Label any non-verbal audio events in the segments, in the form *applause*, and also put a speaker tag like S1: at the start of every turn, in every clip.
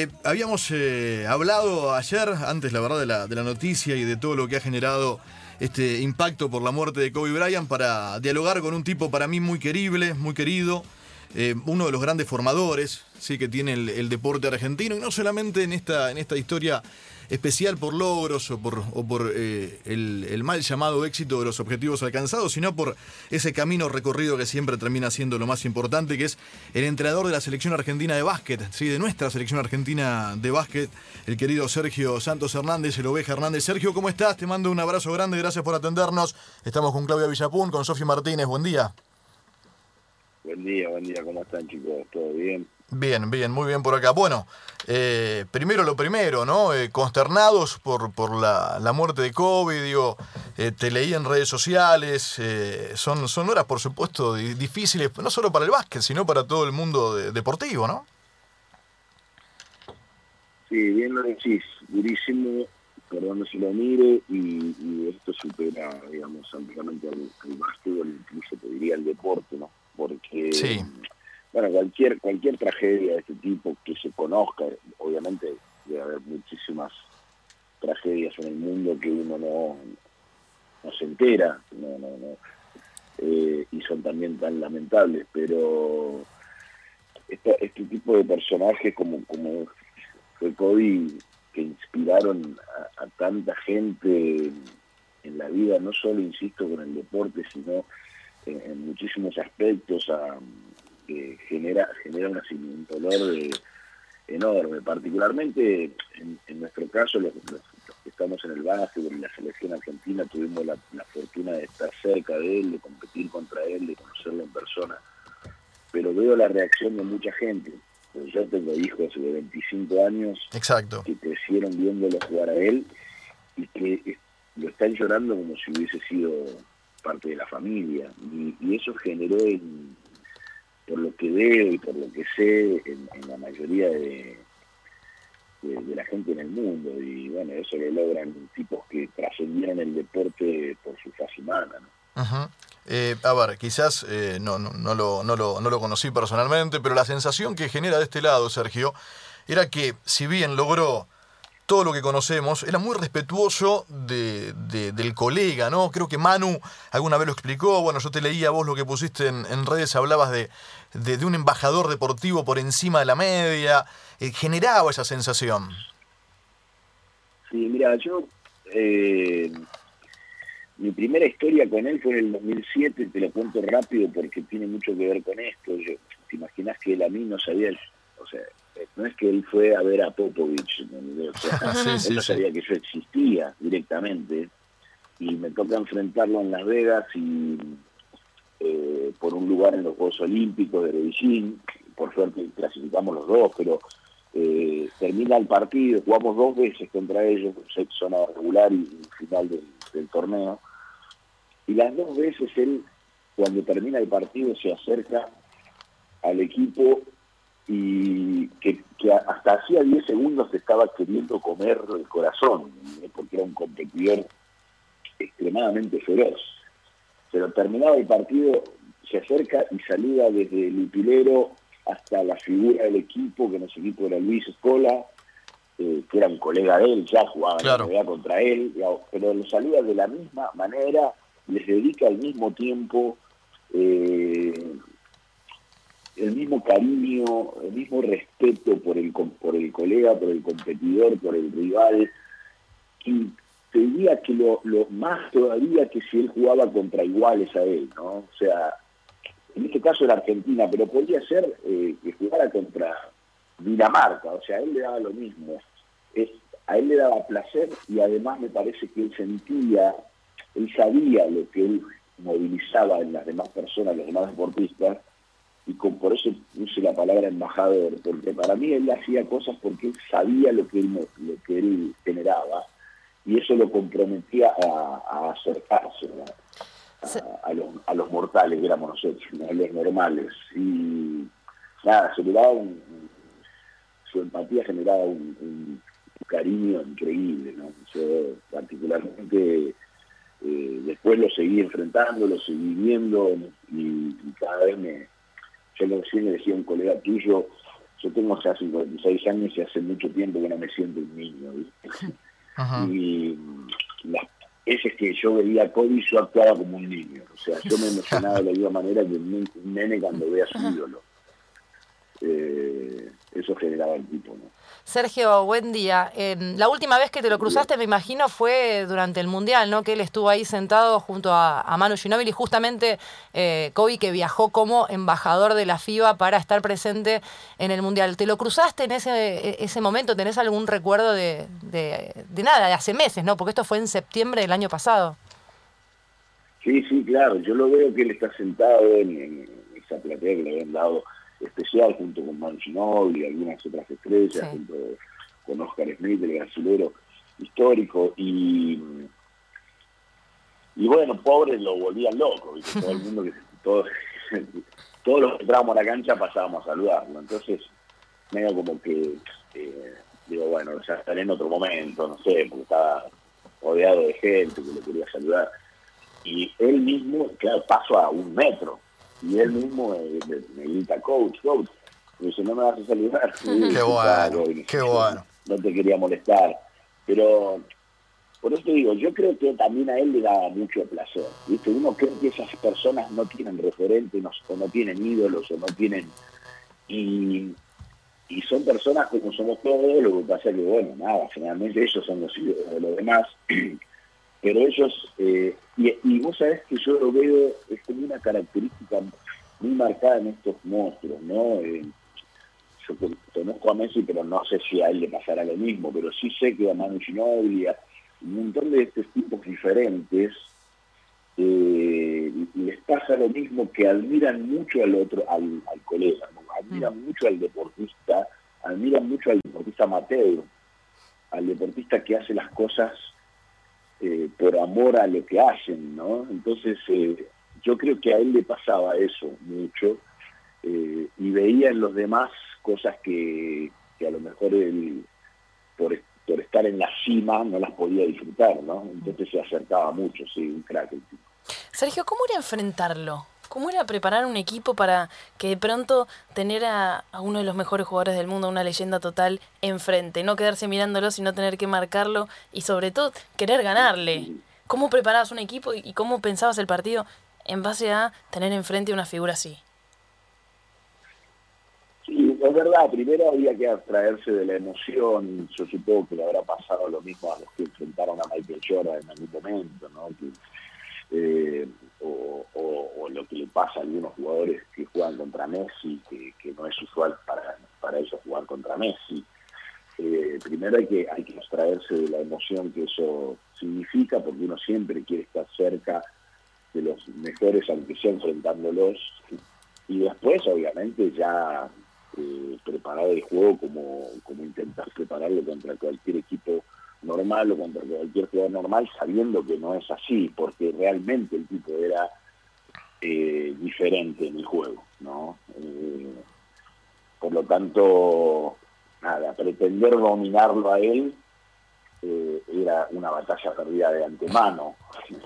S1: Eh, habíamos eh, hablado ayer, antes la verdad de la, de la noticia y de todo lo que ha generado este impacto por la muerte de Kobe Bryant para dialogar con un tipo para mí muy querible, muy querido, eh, uno de los grandes formadores sí, que tiene el, deporte argentino, y no solamente en esta, en esta historia especial por logros o por, eh, el, mal llamado éxito de los objetivos alcanzados, sino por ese camino recorrido que siempre termina siendo lo más importante, que es el entrenador de la selección argentina de básquet, ¿sí? de nuestra selección argentina de básquet, el querido Sergio Santos Hernández, el Oveja Hernández. Sergio, ¿cómo estás? Te mando un abrazo grande, gracias por atendernos. Estamos con Claudia Villapún, con Sofía Martínez, buen día.
S2: Buen día, buen día, ¿cómo están chicos? ¿Todo bien?
S1: Bien, bien, muy bien por acá. Bueno, eh, primero lo primero, ¿no? Eh, consternados por, por la, la, muerte de Kobe, digo, eh, te leí en redes sociales, eh, son, son horas, por supuesto, difíciles, no solo para el básquet, sino para todo el mundo de, deportivo, ¿no?
S2: Sí, bien lo decís, durísimo, perdón si lo mire, y, y, esto supera, digamos, ampliamente al, al básquetbol, incluso te diría el deporte, ¿no?
S1: Sí.
S2: Bueno, cualquier cualquier tragedia de este tipo que se conozca, obviamente debe haber muchísimas tragedias en el mundo que uno no, no se entera, no, no, no, eh, y son también tan lamentables, pero este tipo de personajes como, como fue Kobe, que inspiraron a tanta gente en la vida, no solo, insisto, con el deporte, sino en, en muchísimos aspectos, a que genera genera un dolor de, enorme, particularmente en, en nuestro caso los, los, los, que estamos en el básquet, en la selección argentina tuvimos la, la, fortuna de estar cerca de él, de competir contra él, de conocerlo en persona, pero veo la reacción de mucha gente, pues yo tengo hijos de 25 años
S1: Exacto.
S2: que crecieron viéndolo jugar a él y que lo están llorando como si hubiese sido parte de la familia y, eso generó en, por lo que veo y por lo que sé en, la mayoría de, la gente en el mundo. Y bueno, eso lo logran tipos que trascendieron el deporte por su faz humana. ¿no?
S1: Eh, a ver, quizás eh, no, no, no, lo, no, lo, no lo conocí personalmente, pero la sensación que genera de este lado, Sergio, era que si bien logró todo lo que conocemos, era muy respetuoso de, de, del colega, ¿no? Creo que Manu alguna vez lo explicó, bueno, yo te leía vos lo que pusiste en, redes, hablabas de, de, un embajador deportivo por encima de la media, eh, generaba esa sensación.
S2: Sí, mira, yo, eh, mi primera historia con él fue en el 2007, te lo cuento rápido porque tiene mucho que ver con esto, te imaginas que él a mí no sabía, o sea, no es que él fue a ver a Popovich, ¿no? o sea, sí, sí, él no sabía sí. que yo existía directamente y me toca enfrentarlo en Las Vegas y eh, por un lugar en los Juegos Olímpicos de Beijing, por suerte clasificamos los dos, pero eh, termina el partido, jugamos dos veces contra ellos, zona regular y, y final del, del torneo, y las dos veces él, cuando termina el partido, se acerca al equipo y que, que hasta hacía 10 segundos estaba queriendo comer el corazón, porque era un competidor extremadamente feroz. Pero terminado el partido, se acerca y saluda desde el utilero hasta la figura del equipo, que en ese equipo era Luis Escola, eh, que era un colega de él, ya jugaba
S1: claro.
S2: contra él, pero lo saluda de la misma manera, les dedica al mismo tiempo eh, el mismo cariño, el mismo respeto por el, por el colega, por el competidor, por el rival, y te diría que lo, más todavía que si él jugaba contra iguales a él, ¿no? O sea, en este caso era Argentina, pero podría ser eh, que jugara contra Dinamarca, o sea, a él le daba lo mismo, a él le daba placer y además me parece que él sentía, él sabía lo que él movilizaba en las demás personas, los demás deportistas, y con, por eso puse la palabra embajador, porque para mí él hacía cosas porque él sabía lo que él, lo que él generaba y eso lo comprometía a, a acercarse a, a, los, a, los, mortales que éramos nosotros, a los normales. Y nada, se le daba un, su empatía generaba un, un, cariño increíble, ¿no? Yo particularmente eh, después lo seguí enfrentando, lo seguí viendo y, y cada vez me yo recién le decía a un colega tuyo, yo tengo ya 56 años y hace mucho tiempo que no me siento un niño. *laughs* Y las veces que yo veía a Cody, yo actuaba como un niño. O sea, yo me *laughs* emocionaba de la misma manera que un nene cuando ve a su ídolo. Eh, eso generaba el tipo, ¿no?
S3: Sergio, buen día. Em, la última vez que te lo cruzaste, me imagino, fue durante el Mundial, ¿no? Que él estuvo ahí sentado junto a, Manu Ginóbili, justamente eh, Kobe que viajó como embajador de la FIBA para estar presente en el Mundial. ¿Te lo cruzaste en ese, e, ese momento? ¿Tenés algún recuerdo de, de, nada, de hace meses, ¿no? Porque esto fue en septiembre del año pasado.
S2: Sí, sí, claro. Yo lo veo que él está sentado en, esa platea que le habían dado especial junto con Manchino y algunas otras estrellas, junto con Oscar Smith, el brasilero histórico, y y bueno, pobres lo volvían loco, todo el *laughs* mundo que todos, *laughs* todos los que entrábamos a la cancha pasábamos a saludarlo, entonces medio como que eh, digo, bueno, ya estaré en otro momento, no sé, porque estaba rodeado de gente que lo quería saludar. Y él mismo, claro, paso a un metro, y él mismo me, grita, coach, coach. Y dice, no me vas a saludar. *laughs*
S1: qué bueno, qué bueno.
S2: No te quería molestar. Pero por eso digo, yo creo que también a él le daba mucho placer. ¿viste? Uno cree que esas personas no tienen referentes o no tienen ídolos o no tienen... Y, y son personas como somos todos, lo que pasa es que, bueno, nada, generalmente ellos son los ídolos de los demás. *clears throat* pero ellos, eh, y, vos sabés que yo lo veo, es como una característica muy marcada en estos monstruos, ¿no? Eh, yo conozco a Messi, pero no sé si a él le pasará lo mismo, pero sí sé que a Manu Ginobili, a un montón de estos tipos diferentes, eh, les pasa lo mismo que admiran mucho al otro, al, colega, admiran mm. mucho al deportista, admiran mucho al deportista amateur, al deportista que hace las cosas eh, por amor a lo que hacen, ¿no? Entonces, eh, yo creo que a él le pasaba eso mucho eh, y veía en los demás cosas que, a lo mejor él, por, estar en la cima, no las podía disfrutar, ¿no? Entonces se acercaba mucho, sí, un crack.
S3: Sergio, ¿cómo era enfrentarlo? ¿Cómo era preparar un equipo para que de pronto tener a, uno de los mejores jugadores del mundo, una leyenda total, enfrente? No quedarse mirándolo, sino tener que marcarlo y sobre todo querer ganarle. ¿Cómo preparabas un equipo y cómo pensabas el partido en base a tener enfrente una figura así?
S2: Sí, es verdad. Primero había que abstraerse de la emoción. Yo supongo que le habrá pasado lo mismo a los que enfrentaron a Michael Jordan en algún momento, ¿no? Eh, o, lo que le pasa a algunos jugadores que juegan contra Messi, que, no es usual para, para ellos jugar contra Messi. Eh, primero hay que, hay que abstraerse de la emoción que eso significa, porque uno siempre quiere estar cerca de los mejores, aunque sea enfrentándolos. Y después, obviamente, ya eh, preparar el juego como, como intentar prepararlo contra cualquier equipo normal o contra cualquier jugador normal, sabiendo que no es así, porque realmente el tipo era eh, diferente en el juego, ¿no? Eh, por lo tanto, nada, pretender dominarlo a él eh, era una batalla perdida de antemano. *laughs*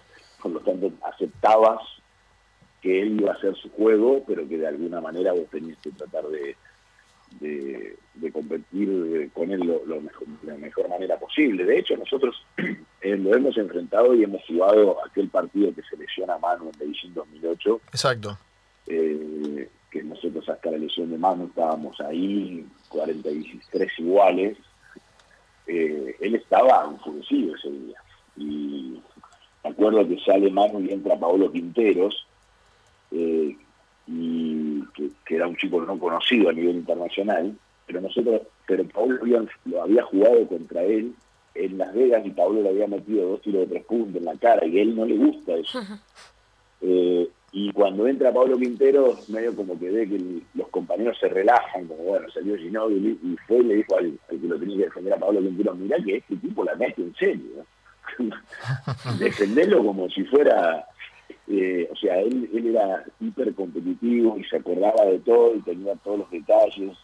S2: Por lo tanto, aceptabas que él iba a hacer su juego, pero que de alguna manera vos tenías que tratar de, de, competir eh, con él lo, mejor, de la mejor manera posible. De hecho, nosotros *clears throat* eh, lo hemos enfrentado y hemos jugado aquel partido que se lesiona a Manu en Beijing 2008.
S1: Exacto.
S2: Eh, que nosotros hasta la lesión de Manu estábamos ahí, 43 iguales. él estaba enfurecido ese día. Y me acuerdo que sale Manu y entra Paolo Quinteros, y que, era un chico no conocido a nivel internacional, pero nosotros, pero Pablo lo había jugado contra él en Las Vegas y Pablo le había metido dos tiros de tres puntos en la cara y a él no le gusta eso. Eh, y cuando entra Pablo Quintero, medio como que ve que los compañeros se relajan, como bueno, salió Ginóbili y fue y le dijo al, que lo tenía que defender a Pablo Quintero, mirá que este tipo la mete en serio. *laughs* Defenderlo como si fuera eh, o sea, él, él era hiper competitivo y se acordaba de todo y tenía todos los detalles.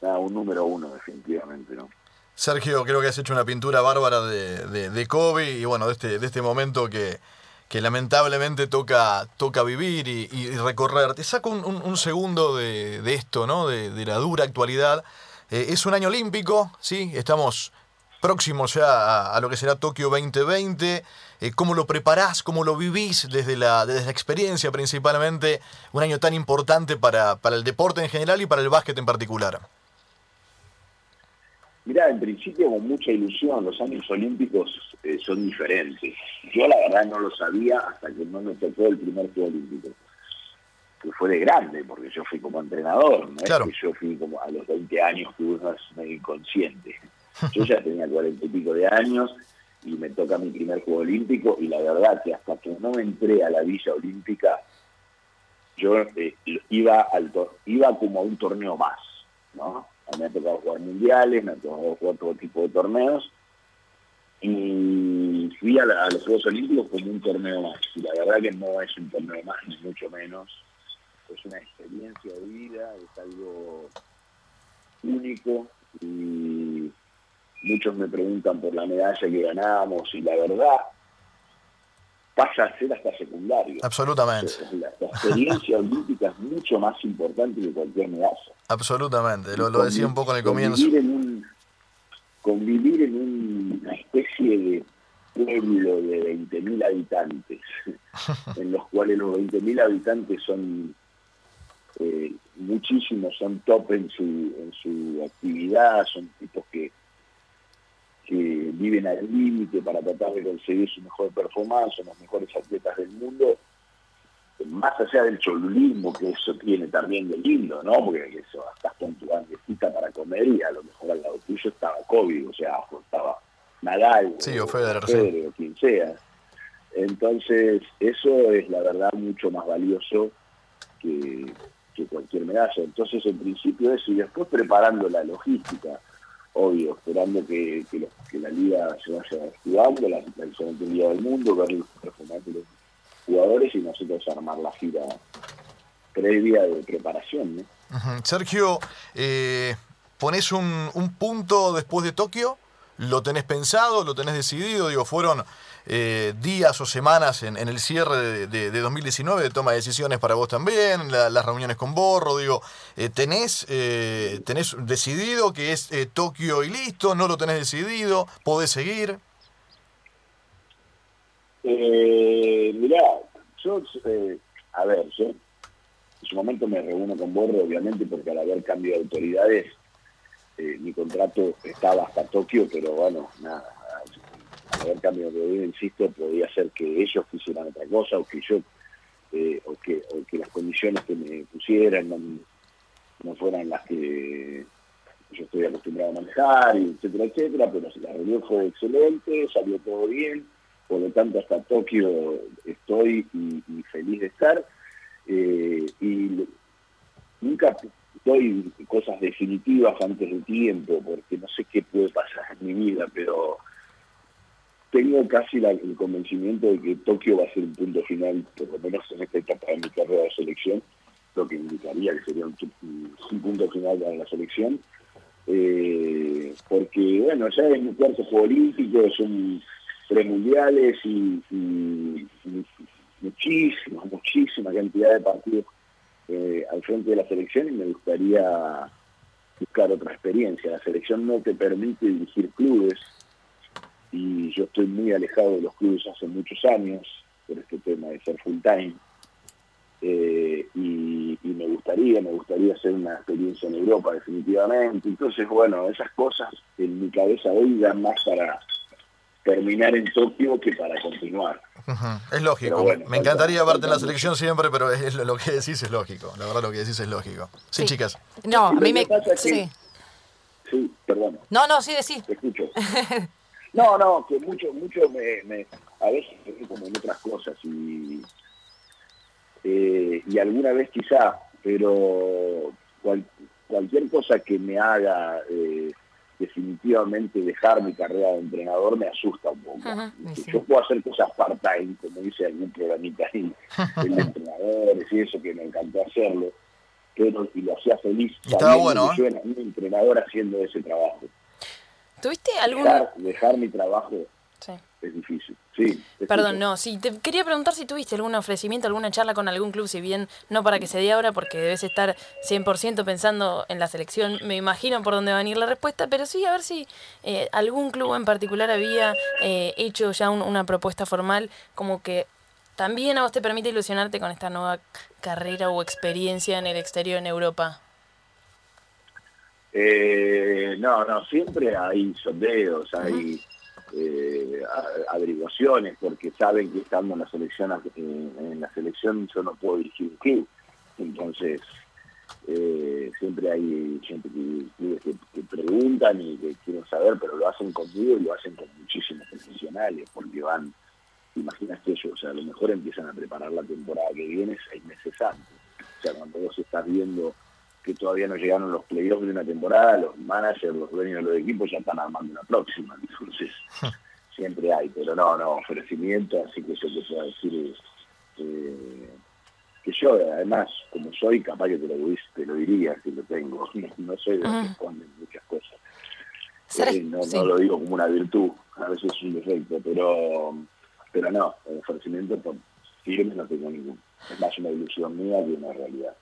S2: Era un número uno, definitivamente, ¿no?
S1: Sergio, creo que has hecho una pintura bárbara de, de, Kobe y bueno, de este, de este momento que, que lamentablemente toca, toca vivir y, recorrer. Te saco un, segundo de, esto, ¿no? De, la dura actualidad. Eh, es un año olímpico, ¿sí? Estamos próximos ya a, lo que será Tokio 2020. Eh, ¿Cómo lo preparás? ¿Cómo lo vivís desde la, desde la experiencia principalmente? Un año tan importante para, para el deporte en general y para el básquet en particular.
S2: Mirá, en principio con mucha ilusión, los años olímpicos eh, son diferentes. Yo la verdad no lo sabía hasta que no me tocó el primer Juego Olímpico. Que fue de grande, porque yo fui como entrenador, no es que yo fui como a los 20 años, que uno es medio inconsciente. Yo ya tenía 40 y pico de años y me toca mi primer Juego Olímpico y la verdad que hasta que no entré a la Villa Olímpica, yo eh, iba, al iba como a un torneo más, ¿no? me ha tocado jugar mundiales, me ha tocado jugar todo tipo de torneos y fui a, los Juegos Olímpicos como un torneo más. Y la verdad que no es un torneo más, ni mucho menos. Es una experiencia de vida, es algo único y muchos me preguntan por la medalla que ganamos y la verdad pasa a ser hasta secundario.
S1: Absolutamente.
S2: La, experiencia olímpica es mucho más importante que cualquier medalla.
S1: Absolutamente, lo, decía un poco en el comienzo.
S2: Convivir en, un, convivir en una especie de pueblo de 20.000 habitantes, *laughs* en los cuales los 20.000 habitantes son eh, muchísimos, son top en su, en su actividad, son tipos que viven al límite para tratar de conseguir su mejor performance, son los mejores atletas del mundo, más allá del cholulismo que eso tiene también de lindo, ¿no? Porque eso, estás con tu banquecita para comer y a lo mejor al lado tuyo estaba COVID, o sea, estaba Nadal,
S1: sí, o, Federer,
S2: o quien sea. Entonces, eso es la verdad mucho más valioso que, que cualquier medalla. Entonces, en principio eso, y después preparando la logística obvio, esperando que, la liga se vaya jugando, la, la excelente liga del mundo, ver los performantes de los jugadores y nosotros armar la gira previa de preparación.
S1: Sergio, eh, ¿pones un, un punto después de Tokio? ¿Lo tenés pensado? ¿Lo tenés decidido? Digo, fueron eh, días o semanas en, el cierre de, 2019 de toma de decisiones para vos también, las reuniones con Borro, digo, eh, ¿tenés, eh, ¿tenés decidido que es Tokio y listo? ¿No lo tenés decidido? ¿Podés seguir?
S2: mirá, yo, a ver, yo en su momento me reúno con Borro, obviamente, porque al haber cambio de autoridades, mi contrato estaba hasta Tokio, pero bueno, nada, haber cambio de insisto, podía ser que ellos quisieran otra cosa o que yo, eh, o, que, o que las condiciones que me pusieran no, fueran las que yo estoy acostumbrado a manejar, etcétera, etcétera, pero la reunión fue excelente, salió todo bien, por lo tanto hasta Tokio estoy y, feliz de estar. Eh, y nunca doy cosas definitivas antes del tiempo, porque no sé qué puede pasar en mi vida, pero tengo casi el convencimiento de que Tokio va a ser un punto final, por lo menos en esta etapa de mi carrera de selección, lo que indicaría que sería un, punto final para la selección. Eh, porque, bueno, ya es mi cuarto juego olímpico, son tres mundiales y, muchísima, muchísima cantidad de partidos eh, al frente de la selección y me gustaría buscar otra experiencia. La selección no te permite dirigir clubes, y yo estoy muy alejado de los clubes hace muchos años por este tema de ser full time eh, y, me gustaría, me gustaría hacer una experiencia en Europa definitivamente. Entonces, bueno, esas cosas en mi cabeza hoy dan más para terminar en Tokio que para continuar.
S1: Es lógico. me encantaría verte en la selección siempre, pero es, lo que decís es lógico. La verdad lo que decís es lógico. Sí, chicas.
S3: No, a mí me... sí.
S2: sí, perdón.
S3: No, no, sí, decís.
S2: Te escucho. *laughs* No, no, que mucho, mucho me, a veces como en otras cosas y, eh, y alguna vez quizá, pero cualquier cosa que me haga eh, definitivamente dejar mi carrera de entrenador me asusta un poco. Yo puedo hacer cosas part-time, como dice algún programita ahí, el *laughs* entrenador, y eso que me encantó hacerlo, pero y lo hacía feliz.
S1: Estaba bueno.
S2: Yo era un entrenador haciendo ese trabajo.
S3: ¿Tuviste algún...?
S2: Dejar, mi trabajo es difícil. Sí.
S4: Perdón, no, sí, te quería preguntar si tuviste algún ofrecimiento, alguna charla con algún club, si bien no para que se dé ahora, porque debes estar 100% pensando en la selección, me imagino por dónde va a venir la respuesta, pero sí, a ver si eh, algún club en particular había eh, hecho ya una propuesta formal como que también a vos te permite ilusionarte con esta nueva carrera o experiencia en el exterior en Europa.
S2: Eh, no, no, siempre hay sondeos, hay eh, averiguaciones, porque saben que estando en la selección en, la selección yo no puedo dirigir un club. Entonces, eh, siempre hay gente que, que, preguntan y que quieren saber, pero lo hacen conmigo y lo hacen con muchísimos profesionales, porque van, imagínate ellos, o sea, a lo mejor empiezan a preparar la temporada que viene seis meses antes. O sea, cuando vos estás viendo que todavía no llegaron los playoffs de una temporada, los managers, los dueños de los equipos ya están armando una próxima. Entonces, siempre hay, pero no, no, ofrecimiento, así que yo te puedo decir eh, que yo, además, como soy, capaz que te lo, te lo diría si lo tengo. *laughs* No, soy de los que responden muchas cosas. Eh, no, no lo digo como una virtud, a veces es un defecto, pero, pero no, ofrecimiento por firme no tengo ninguno. Es más una ilusión mía que una realidad.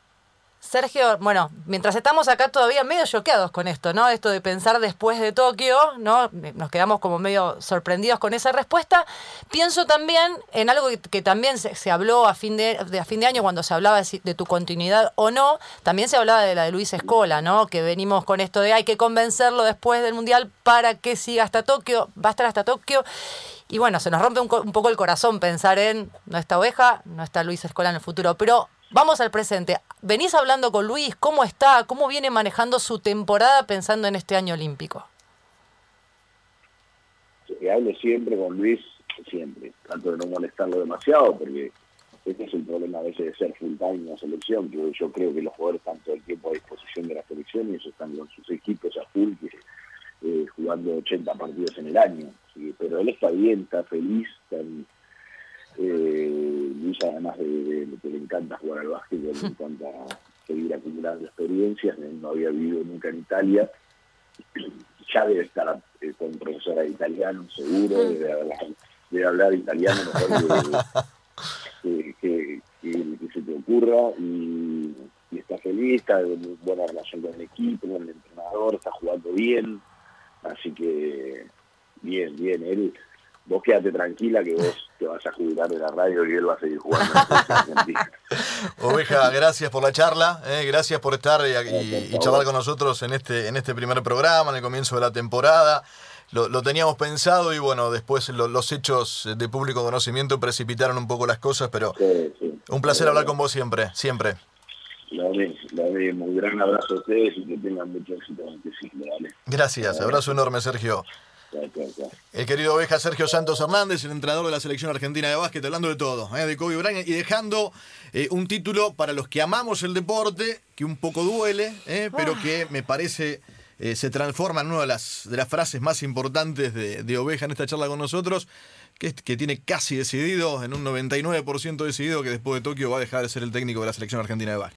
S3: Sergio, bueno, mientras estamos acá todavía medio choqueados con esto, ¿no? Esto de pensar después de Tokio, ¿no? Nos quedamos como medio sorprendidos con esa respuesta. Pienso también en algo que, también se, habló a fin de, a fin de año cuando se hablaba de, tu continuidad o no, también se hablaba de la de Luis Escola, ¿no? Que venimos con esto de hay que convencerlo después del Mundial para que siga hasta Tokio, va a estar hasta Tokio. Y bueno, se nos rompe un, un poco el corazón pensar en no está Oveja, no está Luis Escola en el futuro, pero Vamos al presente. Venís hablando con Luis, ¿cómo está? ¿Cómo viene manejando su temporada pensando en este año olímpico?
S2: Que hable siempre con Luis, siempre. Trato de no molestarlo demasiado porque este es el problema a veces de ser full time en la selección, que yo creo que los jugadores están todo el tiempo a disposición de la selección y ellos están con sus equipos a full, eh, jugando 80 partidos en el año. Pero él está bien, está feliz, está en, eh, Luis además de, que le encanta jugar al básquet, le *laughs* encanta seguir acumulando experiencias, no había vivido nunca en Italia, ya debe estar eh, con profesora de italiano, seguro, debe hablar, debe hablar italiano mejor que, *laughs* que, se te ocurra y, está feliz, está en buena relación con el equipo, con el entrenador, está jugando bien, así que bien, bien, él vos quédate tranquila que vos vas a jubilar de la radio y él va a seguir jugando *laughs*
S1: Oveja, gracias por la charla, eh, gracias por estar y, charlar con nosotros en este, en este primer programa, en el comienzo de la temporada. Lo, teníamos pensado y bueno, después los hechos de público conocimiento precipitaron un poco las cosas, pero un placer hablar con vos siempre, siempre.
S2: Lo mismo, un gran abrazo a ustedes y que tengan mucho éxito
S1: Gracias, abrazo enorme Sergio. El querido oveja Sergio Santos Hernández, el entrenador de la selección argentina de básquet, hablando de todo, ¿eh? de Kobe Bryant y dejando eh, un título para los que amamos el deporte, que un poco duele, ¿eh? pero que me parece se transforma en una de las, de las frases más importantes de, Oveja en esta charla con nosotros, que tiene casi decidido, en un 99% decidido, que después de Tokio va a dejar de ser el técnico de la selección argentina de básquet.